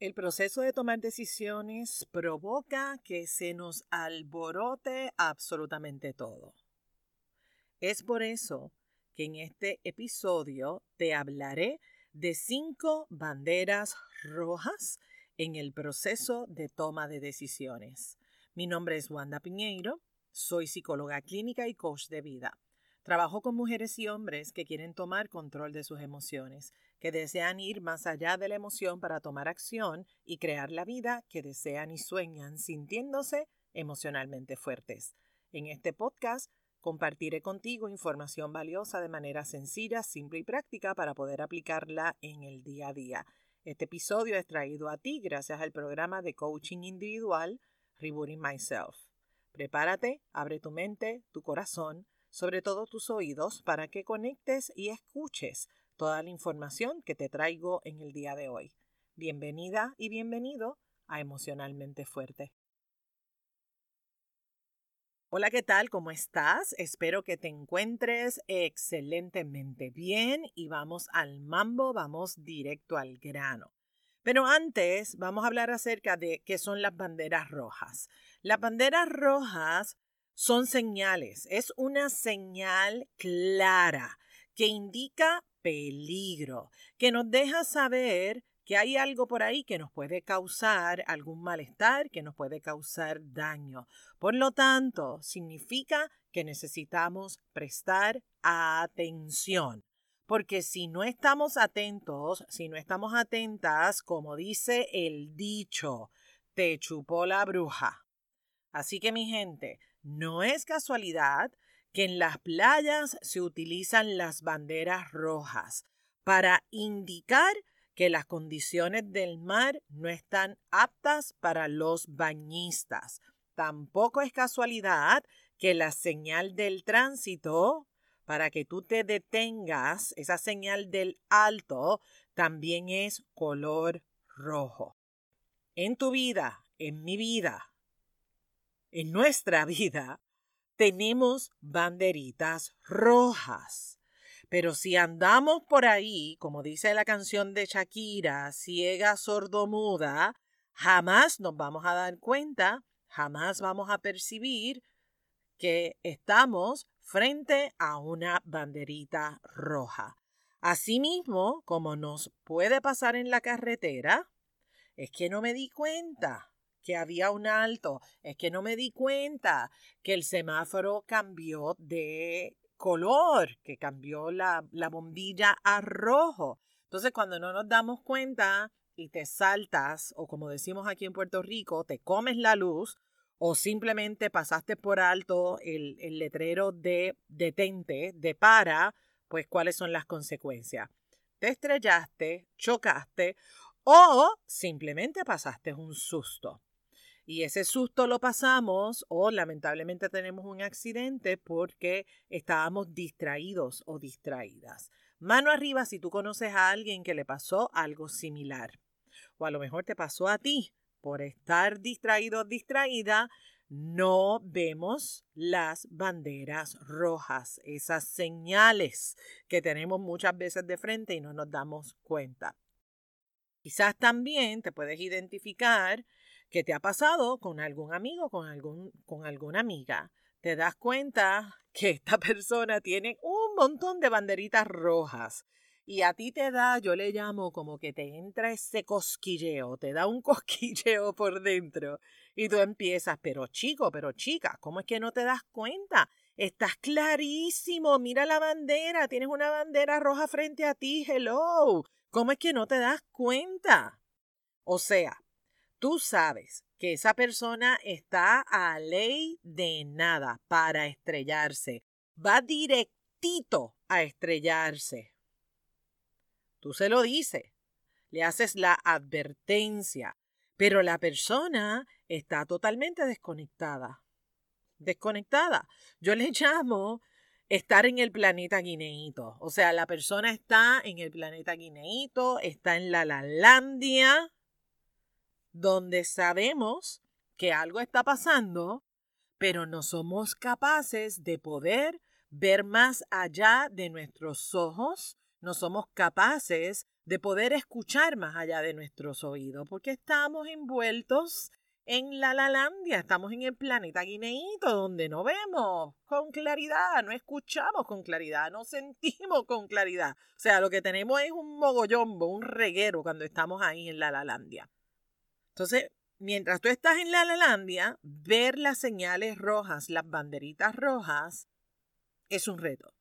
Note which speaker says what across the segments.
Speaker 1: El proceso de tomar decisiones provoca que se nos alborote absolutamente todo. Es por eso que en este episodio te hablaré de cinco banderas rojas en el proceso de toma de decisiones. Mi nombre es Wanda Piñeiro, soy psicóloga clínica y coach de vida. Trabajo con mujeres y hombres que quieren tomar control de sus emociones que desean ir más allá de la emoción para tomar acción y crear la vida que desean y sueñan sintiéndose emocionalmente fuertes. En este podcast compartiré contigo información valiosa de manera sencilla, simple y práctica para poder aplicarla en el día a día. Este episodio es traído a ti gracias al programa de coaching individual Rebooting Myself. Prepárate, abre tu mente, tu corazón, sobre todo tus oídos, para que conectes y escuches toda la información que te traigo en el día de hoy. Bienvenida y bienvenido a Emocionalmente Fuerte. Hola, ¿qué tal? ¿Cómo estás? Espero que te encuentres excelentemente bien y vamos al mambo, vamos directo al grano. Pero antes vamos a hablar acerca de qué son las banderas rojas. Las banderas rojas son señales, es una señal clara que indica peligro, que nos deja saber que hay algo por ahí que nos puede causar algún malestar, que nos puede causar daño. Por lo tanto, significa que necesitamos prestar atención. Porque si no estamos atentos, si no estamos atentas, como dice el dicho, te chupó la bruja. Así que mi gente, no es casualidad que en las playas se utilizan las banderas rojas para indicar que las condiciones del mar no están aptas para los bañistas. Tampoco es casualidad que la señal del tránsito, para que tú te detengas, esa señal del alto, también es color rojo. En tu vida, en mi vida, en nuestra vida, tenemos banderitas rojas. Pero si andamos por ahí, como dice la canción de Shakira, ciega, sordomuda, jamás nos vamos a dar cuenta, jamás vamos a percibir que estamos frente a una banderita roja. Asimismo, como nos puede pasar en la carretera, es que no me di cuenta que había un alto, es que no me di cuenta que el semáforo cambió de color, que cambió la, la bombilla a rojo. Entonces, cuando no nos damos cuenta y te saltas, o como decimos aquí en Puerto Rico, te comes la luz, o simplemente pasaste por alto el, el letrero de detente, de para, pues cuáles son las consecuencias. Te estrellaste, chocaste o simplemente pasaste un susto y ese susto lo pasamos o lamentablemente tenemos un accidente porque estábamos distraídos o distraídas. Mano arriba si tú conoces a alguien que le pasó algo similar. O a lo mejor te pasó a ti. Por estar distraído o distraída, no vemos las banderas rojas, esas señales que tenemos muchas veces de frente y no nos damos cuenta. Quizás también te puedes identificar ¿Qué te ha pasado con algún amigo, con, algún, con alguna amiga? Te das cuenta que esta persona tiene un montón de banderitas rojas y a ti te da, yo le llamo como que te entra ese cosquilleo, te da un cosquilleo por dentro y tú empiezas, pero chico, pero chica, ¿cómo es que no te das cuenta? Estás clarísimo, mira la bandera, tienes una bandera roja frente a ti, hello. ¿Cómo es que no te das cuenta? O sea, tú sabes que esa persona está a ley de nada para estrellarse. Va directito a estrellarse. Tú se lo dices, le haces la advertencia, pero la persona está totalmente desconectada. Desconectada. Yo le llamo estar en el planeta guineíto. O sea, la persona está en el planeta guineíto, está en la Lalandia, donde sabemos que algo está pasando, pero no somos capaces de poder ver más allá de nuestros ojos, no somos capaces de poder escuchar más allá de nuestros oídos, porque estamos envueltos en la Lalandia, estamos en el planeta guineíto, donde no vemos con claridad, no escuchamos con claridad, no sentimos con claridad. O sea, lo que tenemos es un mogollombo, un reguero cuando estamos ahí en la Lalandia. Entonces, mientras tú estás en la Lalandia, ver las señales rojas, las banderitas rojas, es un reto.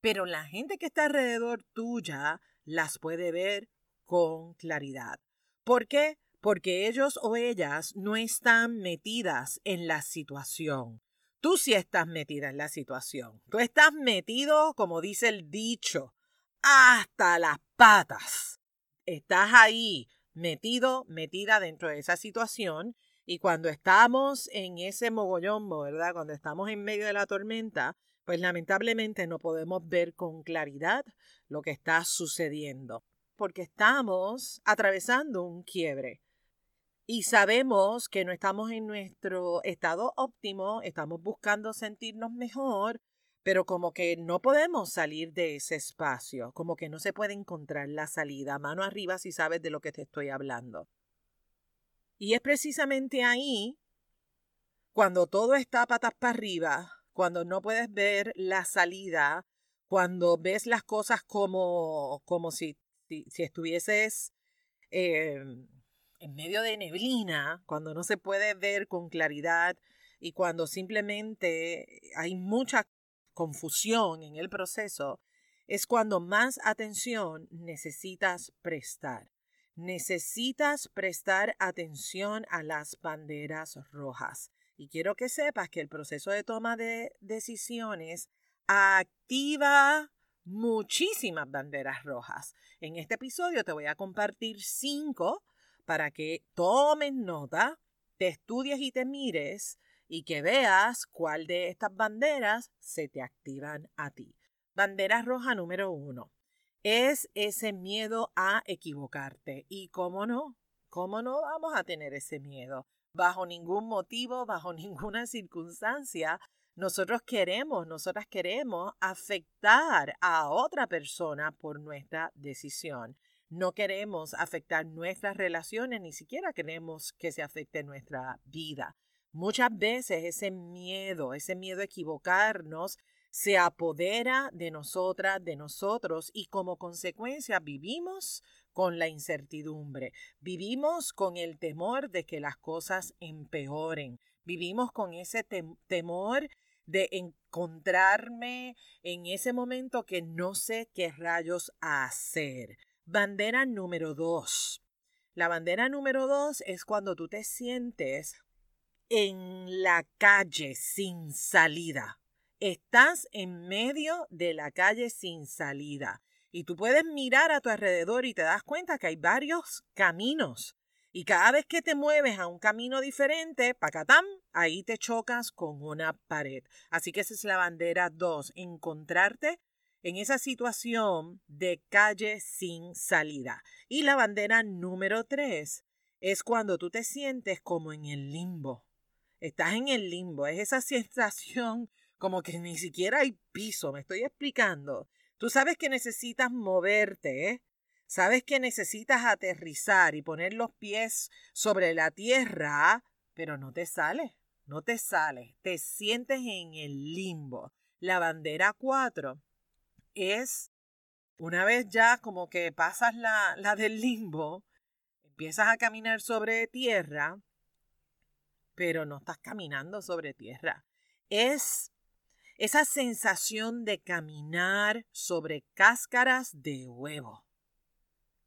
Speaker 1: Pero la gente que está alrededor tuya las puede ver con claridad. ¿Por qué? porque ellos o ellas no están metidas en la situación. Tú sí estás metida en la situación. Tú estás metido, como dice el dicho, hasta las patas. Estás ahí, metido, metida dentro de esa situación. Y cuando estamos en ese mogollombo, ¿verdad? Cuando estamos en medio de la tormenta, pues lamentablemente no podemos ver con claridad lo que está sucediendo, porque estamos atravesando un quiebre y sabemos que no estamos en nuestro estado óptimo, estamos buscando sentirnos mejor, pero como que no podemos salir de ese espacio, como que no se puede encontrar la salida. Mano arriba si sabes de lo que te estoy hablando. Y es precisamente ahí, cuando todo está patas para arriba, cuando no puedes ver la salida, cuando ves las cosas como, como si, si, estuvieses em, en medio de neblina, cuando no se puede ver con claridad y cuando simplemente hay mucha confusión en el proceso, es cuando más atención necesitas prestar. Necesitas prestar atención a las banderas rojas. Y quiero que sepas que el proceso de toma de decisiones activa muchísimas banderas rojas. En este episodio te voy a compartir cinco para que tomes nota, te estudies y te mires y que veas cuál de estas banderas se te activan a ti. Bandera roja número uno. Es ese miedo a equivocarte. Y cómo no, cómo no vamos a tener ese miedo. Bajo ningún motivo, bajo ninguna circunstancia, nosotros queremos, nosotras queremos afectar a otra persona por nuestra decisión no queremos afectar nuestras relaciones, ni siquiera queremos que se afecte nuestra vida. Muchas veces ese miedo, ese miedo a equivocarnos, se apodera de nosotras, de nosotros, y como consecuencia vivimos con la incertidumbre, vivimos con el temor de que las cosas empeoren, vivimos con ese temor de encontrarme en ese momento que no sé qué rayos hacer. Bandera número dos. La bandera número dos es cuando tú te sientes en la calle sin salida. Estás en medio de la calle sin salida. Y tú puedes mirar a tu alrededor y te das cuenta que hay varios caminos. Y cada vez que te mueves a un camino diferente, pacatán, ahí te chocas con una pared. Así que esa es la bandera dos, encontrarte en esa situación de calle sin salida. Y la bandera número tres es cuando tú te sientes como en el limbo. Estás en el limbo, es esa sensación como que ni siquiera hay piso, me estoy explicando. Tú sabes que necesitas moverte, ¿eh? Sabes que necesitas aterrizar y poner los pies sobre la tierra, pero no te sale, no te sale, te sientes en el limbo. La bandera 4 es una vez ya como que pasas la, la del limbo, empiezas a caminar sobre tierra, pero no estás caminando sobre tierra. Es esa sensación de caminar sobre cáscaras de huevo.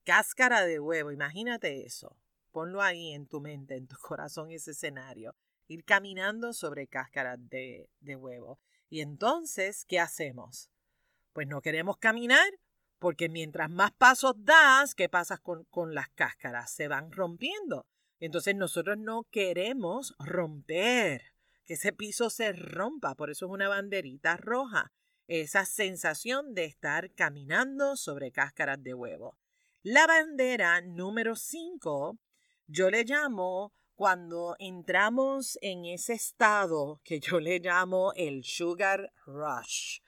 Speaker 1: Cáscara de huevo, imagínate eso. Ponlo ahí en tu mente, en tu corazón, ese escenario. Ir caminando sobre cáscaras de, huevo. Y entonces, ¿qué hacemos? Pues no queremos caminar porque mientras más pasos das, ¿qué pasa con, con las cáscaras? Se van rompiendo. Entonces nosotros no queremos romper, que ese piso se rompa, por eso es una banderita roja, esa sensación de estar caminando sobre cáscaras de huevo. La bandera número 5, yo le llamo cuando entramos en ese estado que yo le llamo el sugar rush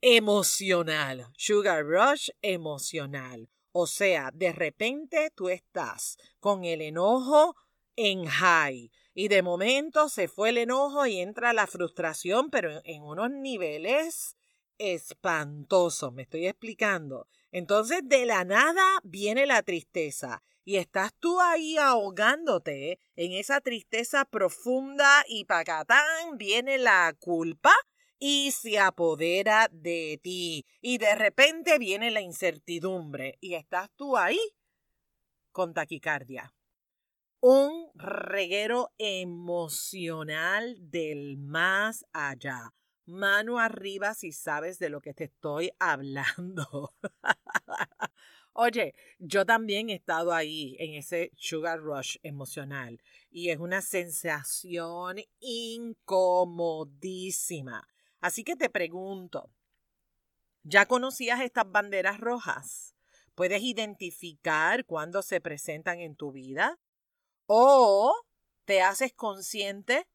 Speaker 1: emocional, sugar rush emocional. O sea, de repente tú estás con el enojo en high y de momento se fue el enojo y entra la frustración, pero en unos niveles espantosos, me estoy explicando. Entonces de la nada viene la tristeza y estás tú ahí ahogándote en esa tristeza profunda y pacatán viene la culpa y se apodera de ti y de repente viene la incertidumbre y estás tú ahí con taquicardia. Un reguero emocional del más allá. Mano arriba si sabes de lo que te estoy hablando. Oye, yo también he estado ahí en ese sugar rush emocional y es una sensación incomodísima. Así que te pregunto, ¿ya conocías estas banderas rojas? ¿Puedes identificar cuándo se presentan en tu vida? ¿O te haces consciente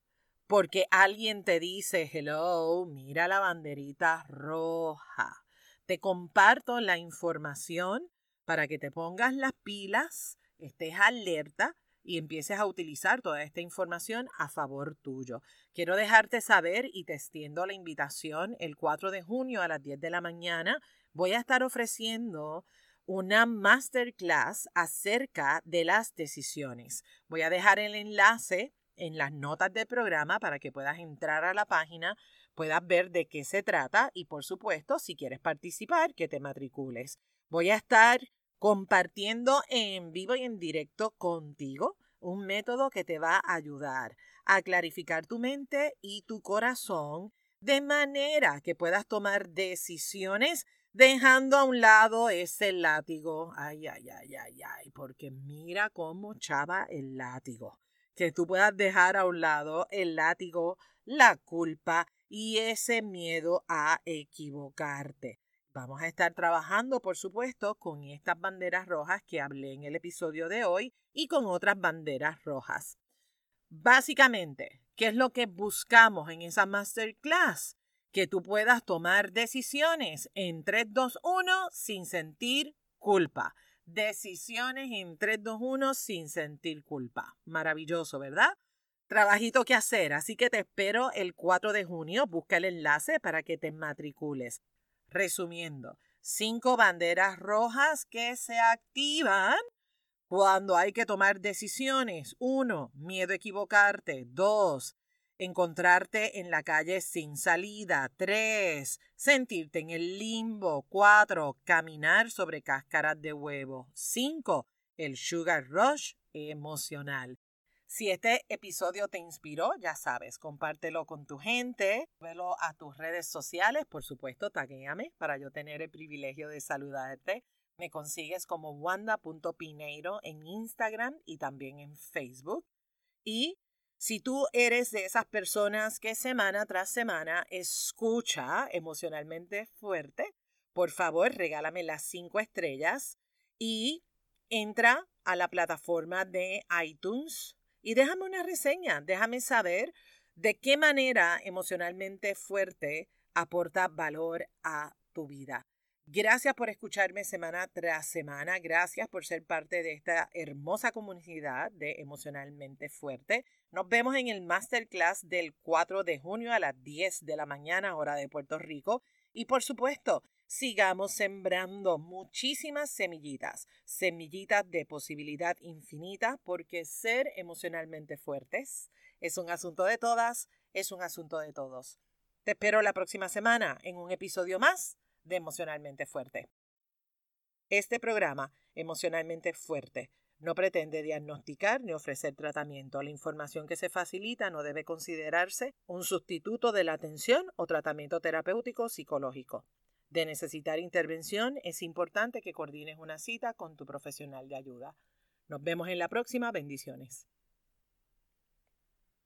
Speaker 1: porque alguien te dice, hello, mira la banderita roja? Te comparto la información para que te pongas las pilas, estés alerta y empieces a utilizar toda esta información a favor tuyo. Quiero dejarte saber y te extiendo la invitación el 4 de junio a las 10 de la mañana. Voy a estar ofreciendo una masterclass acerca de las decisiones. Voy a dejar el enlace en las notas del programa para que puedas entrar a la página, puedas ver de qué se trata y por supuesto, si quieres participar, que te matricules. Voy a estar compartiendo en vivo y en directo contigo un método que te va a ayudar a clarificar tu mente y tu corazón de manera que puedas tomar decisiones dejando a un lado ese látigo. Ay, ay, ay, ay, ay, porque mira cómo chava el látigo. Que tú puedas dejar a un lado el látigo, la culpa y ese miedo a equivocarte. Vamos a estar trabajando, por supuesto, con estas banderas rojas que hablé en el episodio de hoy y con otras banderas rojas. Básicamente, ¿qué es lo que buscamos en esa masterclass? Que tú puedas tomar decisiones en 3, 2, 1 sin sentir culpa. Decisiones en 3, 2, 1 sin sentir culpa. Maravilloso, ¿verdad? Trabajito que hacer, así que te espero el 4 de junio. Busca el enlace para que te matricules. Resumiendo, cinco banderas rojas que se activan cuando hay que tomar decisiones. Uno, miedo a equivocarte. Dos, encontrarte en la calle sin salida. Tres, sentirte en el limbo. Cuatro, caminar sobre cáscaras de huevo. Cinco, el sugar rush emocional. Si este episodio te inspiró, ya sabes, compártelo con tu gente, velo a tus redes sociales, por supuesto, taguéame para yo tener el privilegio de saludarte. Me consigues como wanda.pineiro en Instagram y también en Facebook. Y si tú eres de esas personas que semana tras semana escucha emocionalmente fuerte, por favor regálame las cinco estrellas y entra a la plataforma de iTunes y déjame una reseña, déjame saber de qué manera emocionalmente fuerte aporta valor a tu vida. Gracias por escucharme semana tras semana. Gracias por ser parte de esta hermosa comunidad de Emocionalmente Fuerte. Nos vemos en el Masterclass del 4 de junio a las 10 de la mañana, hora de Puerto Rico. Y por supuesto, sigamos sembrando muchísimas semillitas, semillitas de posibilidad infinita, porque ser emocionalmente fuertes es un asunto de todas, es un asunto de todos. Te espero la próxima semana en un episodio más de Emocionalmente Fuerte. Este programa, Emocionalmente Fuerte, no pretende diagnosticar ni ofrecer tratamiento. La información que se facilita no debe considerarse un sustituto de la atención o tratamiento terapéutico psicológico. De necesitar intervención, es importante que coordines una cita con tu profesional de ayuda. Nos vemos en la próxima. Bendiciones.